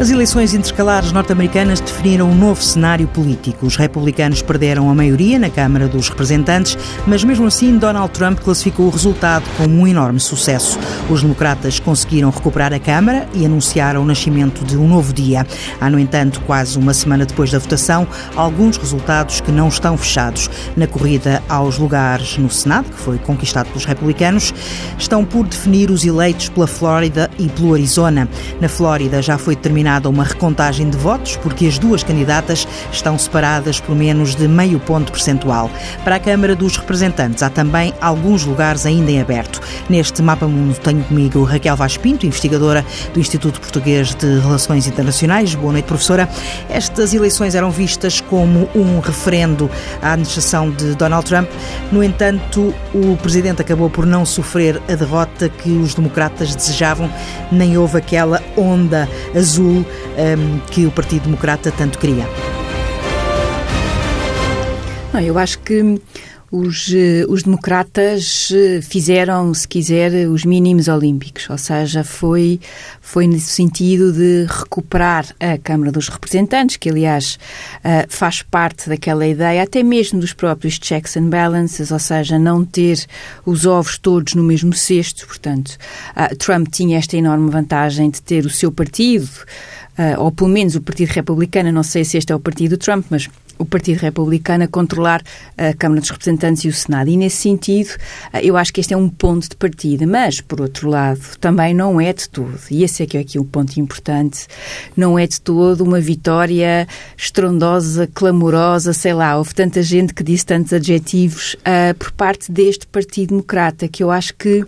As eleições intercalares norte-americanas definiram um novo cenário político. Os republicanos perderam a maioria na Câmara dos Representantes, mas mesmo assim Donald Trump classificou o resultado como um enorme sucesso. Os democratas conseguiram recuperar a Câmara e anunciaram o nascimento de um novo dia. Há, no entanto, quase uma semana depois da votação, alguns resultados que não estão fechados. Na corrida aos lugares no Senado, que foi conquistado pelos republicanos, estão por definir os eleitos pela Flórida e pelo Arizona. Na Flórida já foi terminado determinada uma recontagem de votos, porque as duas candidatas estão separadas por menos de meio ponto percentual. Para a Câmara dos Representantes, há também alguns lugares ainda em aberto. Neste Mapa Mundo tenho comigo Raquel Vaz Pinto, investigadora do Instituto Português de Relações Internacionais. Boa noite, professora. Estas eleições eram vistas como um referendo à administração de Donald Trump. No entanto, o presidente acabou por não sofrer a derrota que os democratas desejavam, nem houve aquela onda azul um, que o Partido Democrata tanto queria? Não, eu acho que os, eh, os democratas eh, fizeram, se quiser, os mínimos olímpicos, ou seja, foi, foi no sentido de recuperar a Câmara dos Representantes, que aliás eh, faz parte daquela ideia, até mesmo dos próprios checks and balances, ou seja, não ter os ovos todos no mesmo cesto. Portanto, Trump tinha esta enorme vantagem de ter o seu partido, ou pelo menos o Partido Republicano, não sei se este é o partido do Trump, mas o Partido Republicano a controlar a Câmara dos Representantes e o Senado. E, nesse sentido, eh, eu acho que este é um ponto de partida. Mas, por outro lado, também não é de todo, e esse é que é aqui o ponto importante, não é de todo uma vitória estrondosa, clamorosa, sei lá, houve tanta gente que disse tantos adjetivos uh, por parte deste Partido Democrata, que eu acho que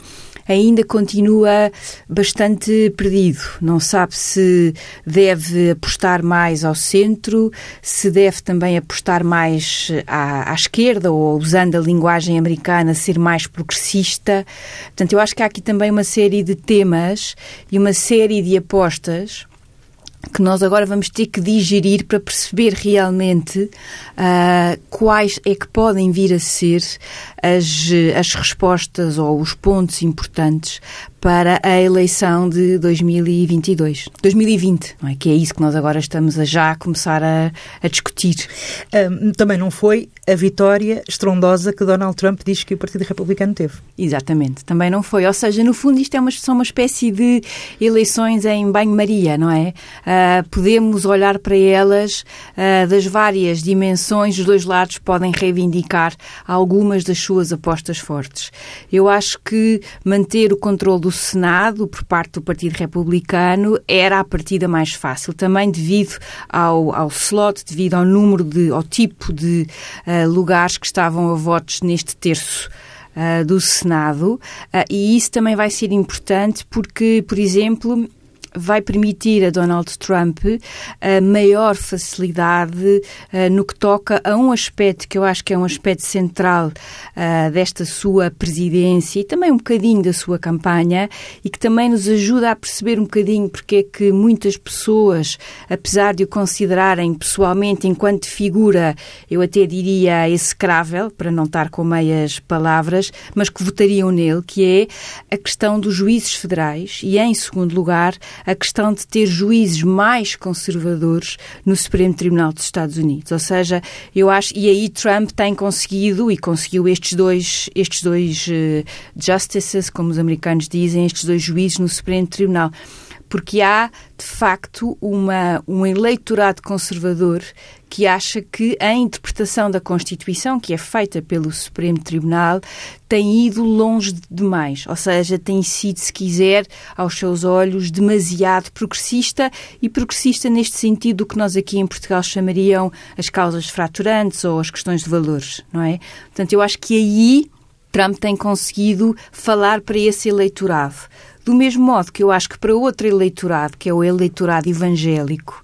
ainda continua bastante perdido. Não sabe se deve apostar mais ao centro, se deve também apostar mais à, à esquerda ou, usando a linguagem americana, ser mais progressista. Portanto, eu acho que há aqui também uma série de temas e uma série de apostas que nós agora vamos ter que digerir para perceber realmente uh, quais é que podem vir a ser as, as respostas ou os pontos importantes para a eleição de 2022. 2020, não é? Que é isso que nós agora estamos a já começar a, a discutir. Um, também não foi a vitória estrondosa que Donald Trump diz que o Partido Republicano teve. Exatamente, também não foi. Ou seja, no fundo isto é uma, só uma espécie de eleições em banho-maria, não é? Uh, podemos olhar para elas uh, das várias dimensões, os dois lados podem reivindicar algumas das suas apostas fortes. Eu acho que manter o controle do Senado, por parte do Partido Republicano, era a partida mais fácil, também devido ao, ao slot, devido ao número de, ao tipo de uh, lugares que estavam a votos neste terço. Uh, do Senado, uh, e isso também vai ser importante porque, por exemplo, vai permitir a Donald Trump a maior facilidade uh, no que toca a um aspecto que eu acho que é um aspecto central uh, desta sua presidência e também um bocadinho da sua campanha e que também nos ajuda a perceber um bocadinho porque é que muitas pessoas, apesar de o considerarem pessoalmente enquanto figura, eu até diria execrável, para não estar com meias palavras, mas que votariam nele, que é a questão dos juízes federais e, em segundo lugar, a questão de ter juízes mais conservadores no Supremo Tribunal dos Estados Unidos. Ou seja, eu acho, e aí Trump tem conseguido, e conseguiu estes dois, estes dois uh, justices, como os americanos dizem, estes dois juízes no Supremo Tribunal porque há, de facto, uma, um eleitorado conservador que acha que a interpretação da Constituição, que é feita pelo Supremo Tribunal, tem ido longe demais. Ou seja, tem sido, se quiser, aos seus olhos, demasiado progressista e progressista neste sentido do que nós aqui em Portugal chamariam as causas fraturantes ou as questões de valores, não é? Portanto, eu acho que aí Trump tem conseguido falar para esse eleitorado do mesmo modo que eu acho que para outro eleitorado, que é o eleitorado evangélico,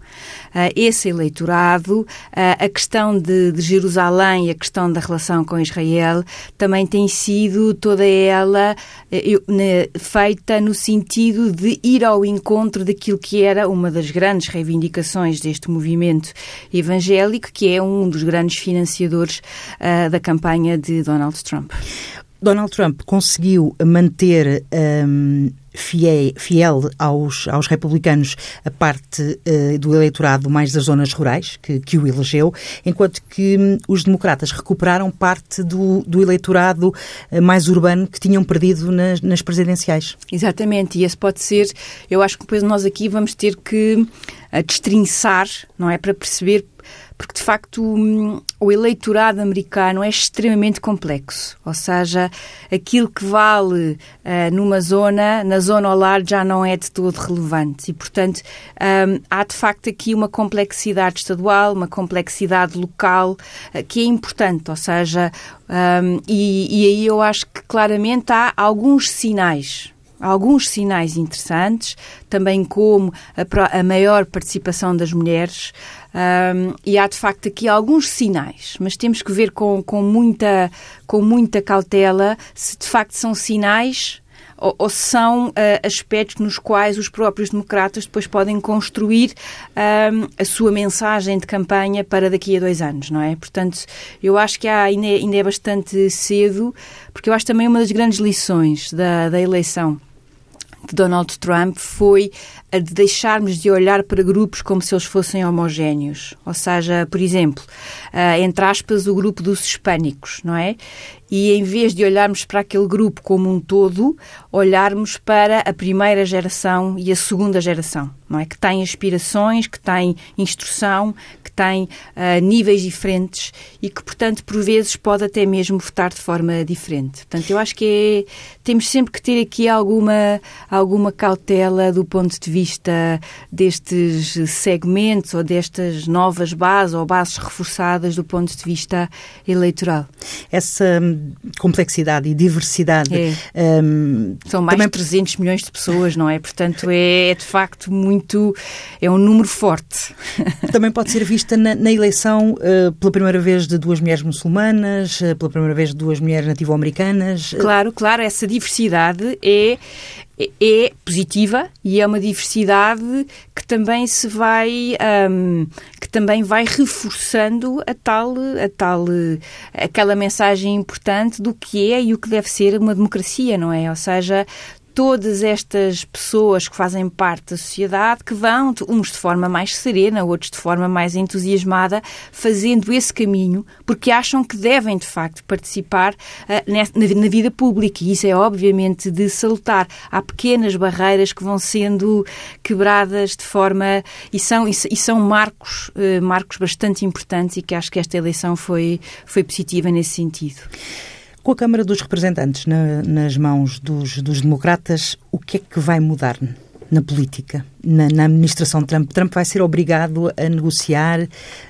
Uh, esse eleitorado, uh, a questão de, Jerusalém, a questão da relação com Israel, também tem sido toda ela uh, ne, feita no sentido de ir ao encontro daquilo que era uma das grandes reivindicações deste movimento evangélico, que é um dos grandes financiadores da campanha de Donald Trump. Donald Trump conseguiu manter um, fiel, fiel aos, aos republicanos a parte uh, do eleitorado mais das zonas rurais, que, que o elegeu, enquanto que um, os democratas recuperaram parte do, do eleitorado uh, mais urbano que tinham perdido nas, nas presidenciais. Exatamente, e esse pode ser, eu acho que depois nós aqui vamos ter que uh, destrinçar, não é, para perceber porque de facto o eleitorado americano é extremamente complexo, ou seja, aquilo que vale uh, numa zona, na zona ao lar já não é de todo relevante. E, portanto, um, há de facto aqui uma complexidade estadual, uma complexidade local uh, que é importante, ou seja, um, e, e aí eu acho que claramente há alguns sinais alguns sinais interessantes, também como a, a maior participação das mulheres, um, e há de facto aqui alguns sinais, mas temos que ver com, com, muita, com muita cautela se de facto são sinais ou, ou são uh, aspectos nos quais os próprios democratas depois podem construir um, a sua mensagem de campanha para daqui a dois anos, não é? Portanto, eu acho que há, ainda, é, ainda é bastante cedo, porque eu acho também uma das grandes lições da, da eleição de Donald Trump foi a de deixarmos de olhar para grupos como se eles fossem homogéneos. Ou seja, por exemplo, uh, entre aspas, o grupo dos hispânicos, não é? E em vez de olharmos para aquele grupo como um todo, olharmos para a primeira geração e a segunda geração, não é? Que têm aspirações, que têm instrução, que têm uh, níveis diferentes e que, portanto, por vezes pode até mesmo votar de forma diferente. Portanto, eu acho que é, temos sempre que ter aqui alguma, alguma cautela do ponto de vista destes segmentos ou destas novas bases ou bases reforçadas do ponto de vista eleitoral. Essa hum, complexidade e diversidade. É. Um, São mais também... de 300 milhões de pessoas, não é? Portanto, é, é de facto muito. é um número forte. Também pode ser vista na, na eleição uh, pela primeira vez de duas mulheres muçulmanas, uh, pela primeira vez de duas mulheres nativo-americanas. Claro, claro, essa diversidade é, é positiva e é uma diversidade que também se vai um, que também vai reforçando a tal a tal aquela mensagem importante do que é e o que deve ser uma democracia não é? Ou seja todas estas pessoas que fazem parte da sociedade que vão, uns de forma mais serena, outros de forma mais entusiasmada, fazendo esse caminho, porque acham que devem, de facto, participar uh, na, na, vida pública. E isso é, obviamente, de salutar. Há pequenas barreiras que vão sendo quebradas de forma. e são, e, são marcos, uh, marcos bastante importantes e que acho que esta eleição foi, foi positiva nesse sentido. Com a Câmara dos Representantes na, nas mãos dos, dos democratas, o que é que vai mudar na política? na, na, administração Trump? Trump vai ser obrigado a negociar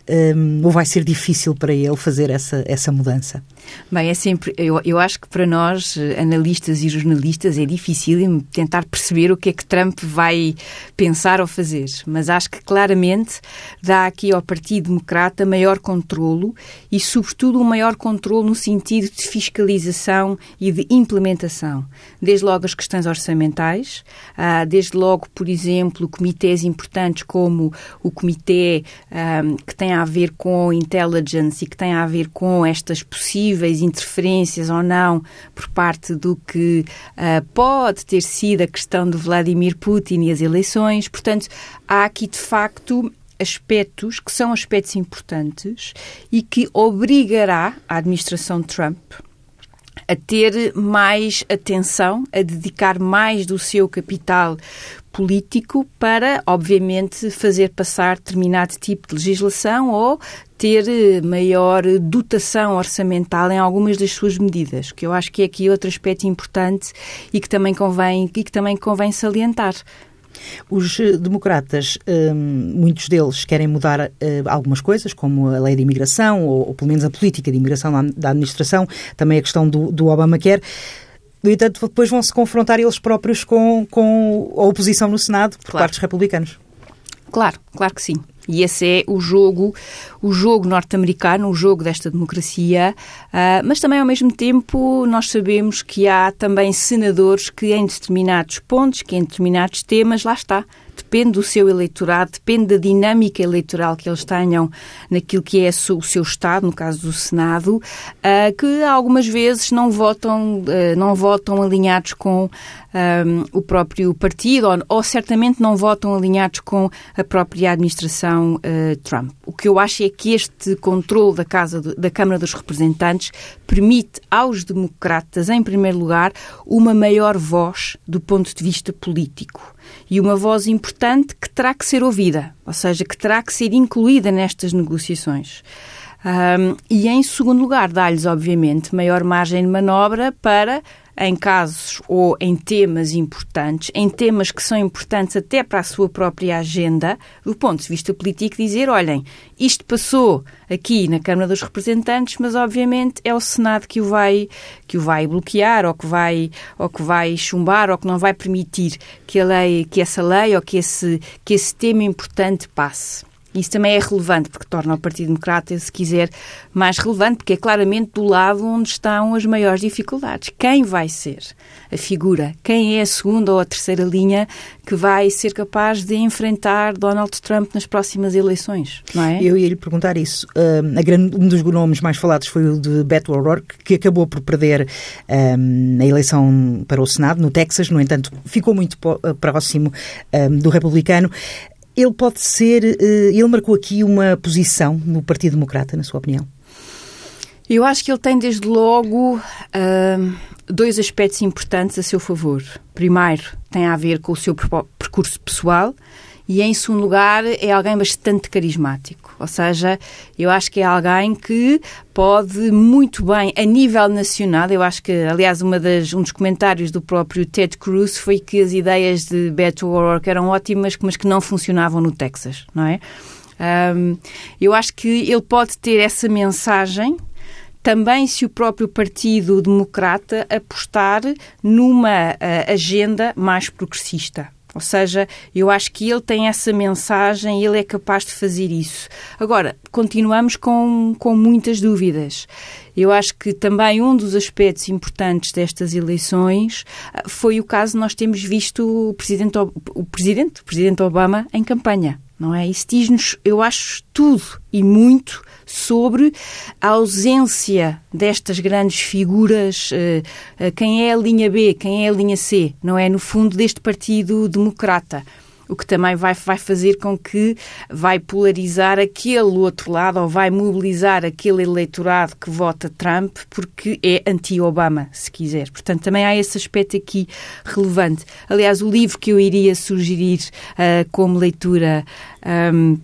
um, ou vai ser difícil para ele fazer essa, essa mudança? Bem, é sempre. Eu, eu acho que para nós, analistas e jornalistas, é difícil tentar perceber o que é que Trump vai pensar ou fazer. Mas acho que claramente dá aqui ao Partido Democrata maior controlo e, sobretudo, um maior controlo no sentido de fiscalização e de implementação. Desde logo as questões orçamentais, ah, desde logo, por exemplo, comitês importantes como o comitê um, que tem a ver com intelligence e que tem a ver com estas possíveis interferências ou não por parte do que uh, pode ter sido a questão de Vladimir Putin e as eleições. Portanto, há aqui de facto aspectos que são aspectos importantes e que obrigará a administração Trump a ter mais atenção, a dedicar mais do seu capital político para, obviamente, fazer passar determinado tipo de legislação ou ter eh, maior dotação orçamental em algumas das suas medidas, que eu acho que é aqui outro aspecto importante e que também convém, e que também convém salientar. Os eh, democratas, hum, muitos deles querem mudar eh, algumas coisas, como a lei de imigração, ou, ou pelo menos a política de imigração da administração, também a questão do, do Obamacare. No entanto, depois vão se confrontar eles próprios com, com a oposição no Senado por claro. parte dos republicanos. Claro, claro que sim. E esse é o jogo, o jogo norte-americano, o jogo desta democracia, uh, mas também ao mesmo tempo nós sabemos que há também senadores que em determinados pontos, que em determinados temas, lá está, depende do seu eleitorado, depende da dinâmica eleitoral que eles tenham naquilo que é o seu Estado, no caso do Senado, ah, que algumas vezes não votam, ah, não votam alinhados com um, ah, o próprio partido ou, ou, certamente não votam alinhados com a própria administração uh, Trump. O que eu acho é que este controle da, casa da Câmara dos Representantes permite aos democratas, em primeiro lugar, uma maior voz do ponto de vista político e uma voz importante que terá que ser ouvida, ou seja, que terá que ser incluída nestas negociações. Um, e, em segundo lugar, dá-lhes, obviamente, maior margem de manobra para em casos ou em temas importantes, em temas que são importantes até para a sua própria agenda, do ponto de vista político, dizer: olhem, isto passou aqui na Câmara dos Representantes, mas obviamente é o Senado que o vai, que o vai bloquear ou que vai, ou que vai chumbar ou que não vai permitir que, a lei, que essa lei ou que esse, que esse tema importante passe. Isso também é relevante, porque torna o Partido Democrata, se quiser, mais relevante, porque é claramente do lado onde estão as maiores dificuldades. Quem vai ser a figura? Quem é a segunda ou a terceira linha que vai ser capaz de enfrentar Donald Trump nas próximas eleições? Não é? Eu ia lhe perguntar isso. Uh, grande, um dos nomes mais falados foi o de Beto O'Rourke, que acabou por perder uh, a eleição para o Senado, no Texas, no entanto, ficou muito próximo uh, do republicano. Ele pode ser. Eh, ele marcou aqui uma posição no Partido Democrata, na sua opinião? Eu acho que ele tem, desde logo, uh, dois aspectos importantes a seu favor. Primeiro, tem a ver com o seu percurso pessoal e, em segundo lugar, é alguém bastante carismático. Ou seja, eu acho que é alguém que pode muito bem, a nível nacional, eu acho que, aliás, uma das, um dos comentários do próprio Ted Cruz foi que as ideias de Beto O'Rourke eram ótimas, mas que não funcionavam no Texas, não é? Um, eu acho que ele pode ter essa mensagem também se o próprio Partido Democrata apostar numa uh, agenda mais progressista. Ou seja, eu acho que ele tem essa mensagem e ele é capaz de fazer isso. Agora, continuamos com, com muitas dúvidas. Eu acho que também um dos aspectos importantes destas eleições ah, foi o caso nós temos visto o presidente, o presidente, o presidente Obama em campanha não é? Isso diz-nos, eu acho, tudo e muito sobre a ausência destas grandes figuras, eh, eh, quem é a linha B, quem é a linha C, não é? No fundo, deste Partido Democrata o que também vai, vai fazer com que vai polarizar aquele outro lado ou vai mobilizar aquele eleitorado que vota Trump porque é anti-Obama, se quiser. Portanto, também há esse aspecto aqui relevante. Aliás, o livro que eu iria sugerir uh, como leitura um,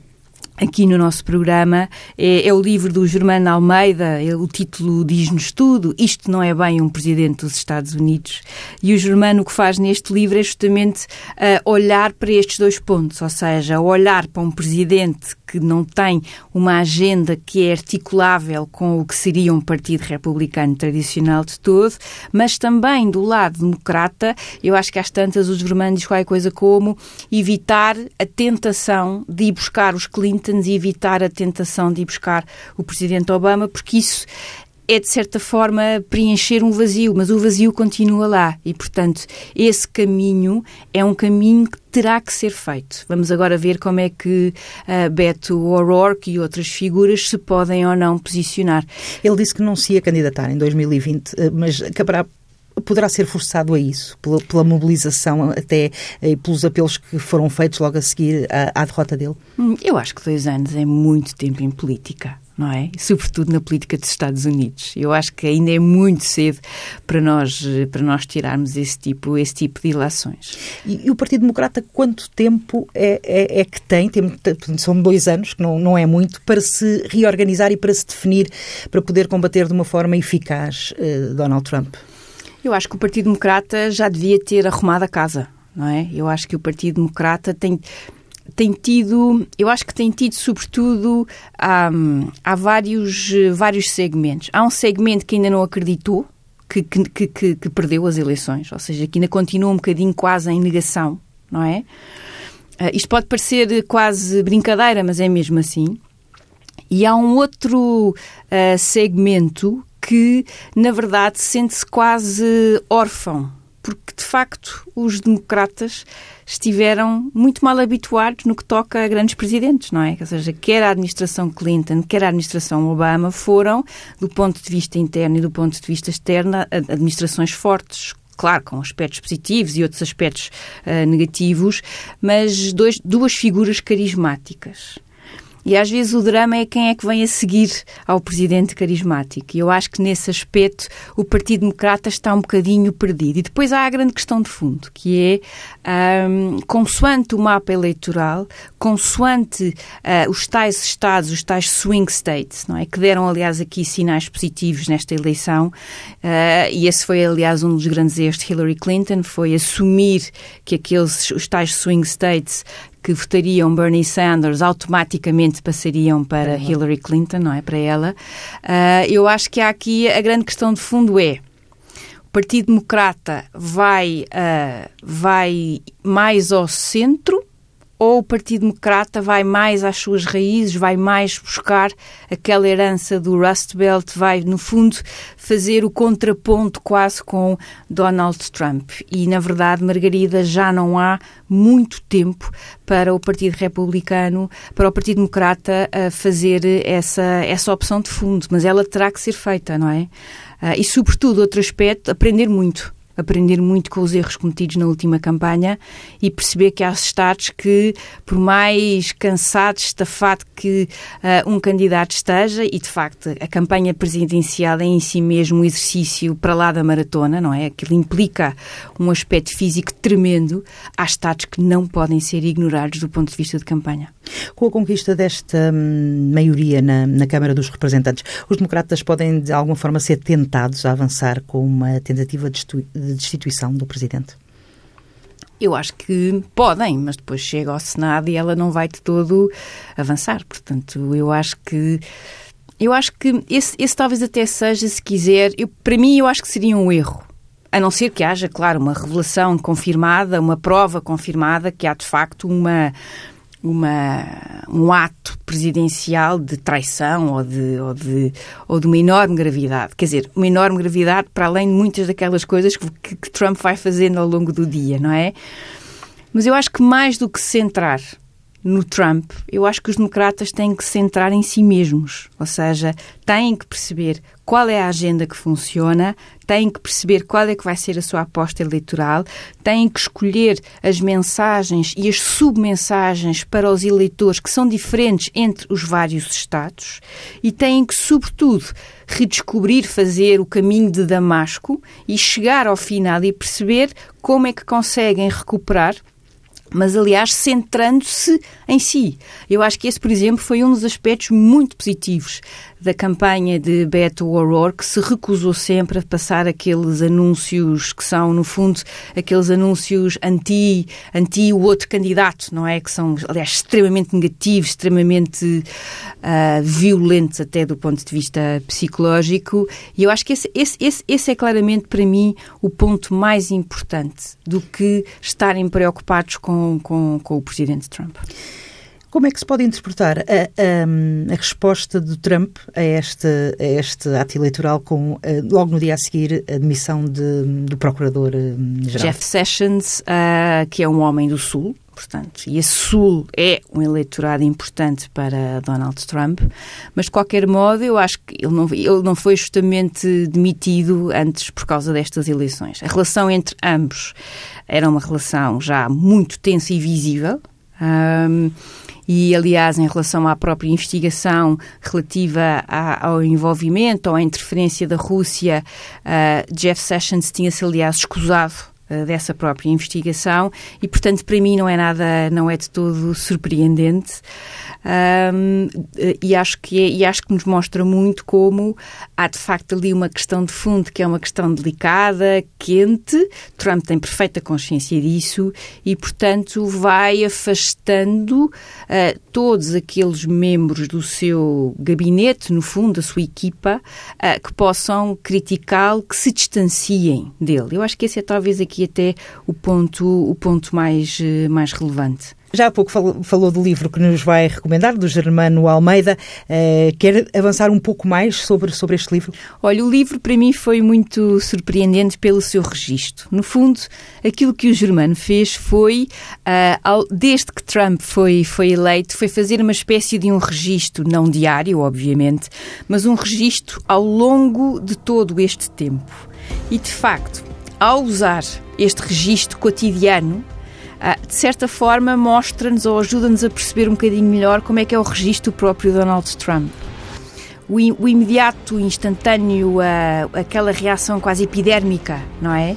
aqui no nosso programa é, é, o livro do Germano Almeida, o título diz-nos tudo, isto não é bem um presidente dos Estados Unidos. E o Germano o que faz neste livro é justamente uh, olhar para estes dois pontos, ou seja, olhar para um presidente que não tem uma agenda que é articulável com o que seria um partido republicano tradicional de todo, mas também do lado democrata, eu acho que às tantas o Germano diz qualquer coisa como evitar a tentação de ir buscar os Clinton Clintons e evitar a tentação de ir buscar o presidente Obama, porque isso é, de certa forma, preencher um vazio, mas o vazio continua lá e, portanto, esse caminho é um caminho que terá que ser feito. Vamos agora ver como é que uh, Beto O'Rourke e outras figuras se podem ou não posicionar. Ele disse que não se ia candidatar em 2020, eh, mas acabará poderá ser forçado a isso, pela, pela mobilização até e eh, pelos apelos que foram feitos logo a seguir à, à derrota dele? Hum, eu acho que dois anos é muito tempo em política não é? Sobretudo na política dos Estados Unidos. Eu acho que ainda é muito cedo para nós, para nós tirarmos esse tipo, esse tipo de ilações. E, e o Partido Democrata, quanto tempo é, é, é, que tem? tem? São dois anos, que não, não é muito, para se reorganizar e para se definir, para poder combater de uma forma eficaz uh, Donald Trump? Eu acho que o Partido Democrata já devia ter arrumado a casa, não é? Eu acho que o Partido Democrata tem tem tido, eu acho que tem tido sobretudo há, há vários, vários segmentos. Há um segmento que ainda não acreditou, que, que, que, que, perdeu as eleições, ou seja, que ainda continua um bocadinho quase em negação, não é? Uh, isto pode parecer quase brincadeira, mas é mesmo assim. E há um outro uh, segmento que, na verdade, sente-se quase órfão, porque de facto os democratas estiveram muito mal habituados no que toca a grandes presidentes, não é? Ou seja, quer a administração Clinton, quer a administração Obama foram, do ponto de vista interno e do ponto de vista externo, administrações fortes, claro, com aspectos positivos e outros aspectos uh, negativos, mas dois, duas figuras carismáticas. E às vezes o drama é quem é que vem a seguir ao presidente carismático. E eu acho que nesse aspecto o Partido Democrata está um bocadinho perdido. E depois há a grande questão de fundo, que é, um, consoante o mapa eleitoral, consoante uh, os tais estados, os tais swing states, não é? que deram, aliás, aqui sinais positivos nesta eleição, uh, e esse foi, aliás, um dos grandes erros de Hillary Clinton, foi assumir que aqueles, os tais swing states que votariam Bernie Sanders automaticamente passariam para uhum. Hillary Clinton, não é? Para ela. Uh, eu acho que há aqui a grande questão de fundo é o Partido Democrata vai, uh, vai mais ao centro ou o Partido Democrata vai mais às suas raízes, vai mais buscar aquela herança do Rust Belt, vai, no fundo, fazer o contraponto quase com Donald Trump. E, na verdade, Margarida, já não há muito tempo para o Partido Republicano, para o Partido Democrata fazer essa, essa opção de fundo, mas ela terá que ser feita, não é? Ah, e, sobretudo, outro aspecto, aprender muito aprender muito com os erros cometidos na última campanha e perceber que há estados que, por mais cansado, estafado que uh, um candidato esteja, e de facto a campanha presidencial é em si mesmo um exercício para lá da maratona, não é? Aquilo implica um aspecto físico tremendo, há estados que não podem ser ignorados do ponto de vista de campanha. Com a conquista desta hum, maioria na, na Câmara dos Representantes, os democratas podem de alguma forma ser tentados a avançar com uma tentativa de destituição do Presidente? Eu acho que podem, mas depois chega ao Senado e ela não vai de todo avançar. Portanto, eu acho que eu acho que esse, esse talvez até seja, se quiser, eu, para mim eu acho que seria um erro. A não ser que haja, claro, uma revelação confirmada, uma prova confirmada que há de facto uma, uma, um ato presidencial de traição ou de, ou, de, ou de uma enorme gravidade. Quer dizer, uma enorme gravidade para além de muitas daquelas coisas que, que, Trump vai fazendo ao longo do dia, não é? Mas eu acho que mais do que centrar no Trump, eu acho que os democratas têm que se centrar em si mesmos, ou seja, têm que perceber qual é a agenda que funciona, têm que perceber qual é que vai ser a sua aposta eleitoral, têm que escolher as mensagens e as submensagens para os eleitores que são diferentes entre os vários estados e têm que, sobretudo, redescobrir, fazer o caminho de Damasco e chegar ao final e perceber como é que conseguem recuperar mas aliás centrando-se em si. Eu acho que esse, por exemplo, foi um dos aspectos muito positivos da campanha de Beto O'Rourke, que se recusou sempre a passar aqueles anúncios que são, no fundo, aqueles anúncios anti, anti o outro candidato, não é? Que são, aliás, extremamente negativos, extremamente uh, violentos até do ponto de vista psicológico. E eu acho que esse, esse, esse, esse é claramente, para mim, o ponto mais importante do que estarem preocupados com, com, com o presidente Trump. Como é que se pode interpretar a, a, a resposta do Trump a este, a este ato eleitoral com, eh, logo no dia a seguir, a demissão de, do Procurador-Geral? Jeff Sessions, uh, que é um homem do Sul, e esse Sul é um eleitorado importante para Donald Trump, mas de qualquer modo eu acho que ele não, ele não foi justamente demitido antes por causa destas eleições. A relação entre ambos era uma relação já muito tensa e visível. Um, e, aliás, em relação à própria investigação relativa a, ao envolvimento ou à interferência da Rússia, uh, Jeff Sessions tinha-se, aliás, escusado dessa própria investigação e, portanto, para mim não é nada, não é de todo surpreendente. Um, e, acho que é, e acho que nos mostra muito como há de facto ali uma questão de fundo que é uma questão delicada, quente. Trump tem perfeita consciência disso e, portanto, vai afastando uh, todos aqueles membros do seu gabinete, no fundo, da sua equipa, uh, que possam criticá-lo, que se distanciem dele. Eu acho que esse é talvez aqui até o ponto, o ponto mais, uh, mais relevante. Já há pouco falou, do livro que nos vai recomendar, do Germano Almeida. Uh, quer avançar um pouco mais sobre, sobre este livro? Olha, o livro para mim foi muito surpreendente pelo seu registro. No fundo, aquilo que o Germano fez foi, uh, ao, desde que Trump foi, foi eleito, foi fazer uma espécie de um registro, não diário, obviamente, mas um registro ao longo de todo este tempo. E, de facto, ao usar este registro cotidiano, de certa forma mostra-nos ou ajuda-nos a perceber um bocadinho melhor como é que é o registro próprio Donald Trump o, o imediato, instantâneo, aquela reação quase epidérmica, não é?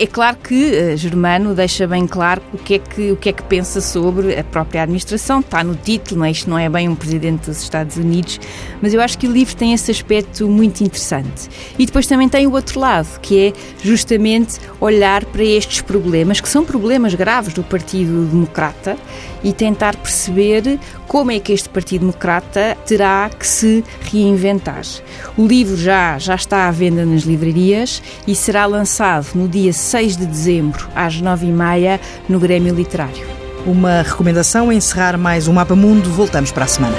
É claro que uh, Germano deixa bem claro o que, é que, o que é que pensa sobre a própria administração, está no título, não isto não é bem um presidente dos Estados Unidos, mas eu acho que o livro tem esse aspecto muito interessante. E depois também tem o outro lado, que é justamente olhar para estes problemas, que são problemas graves do Partido Democrata, e tentar perceber como é que este Partido Democrata terá que se reinventar. O livro já, já está à venda nas livrarias e será lançado no dia 6 de dezembro, às 9h30, no Grêmio Literário. Uma recomendação a encerrar mais um Mapa Mundo. Voltamos para a semana.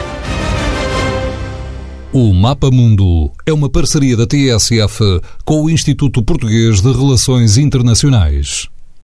O Mapa Mundo é uma parceria da TSF com o Instituto Português de Relações Internacionais.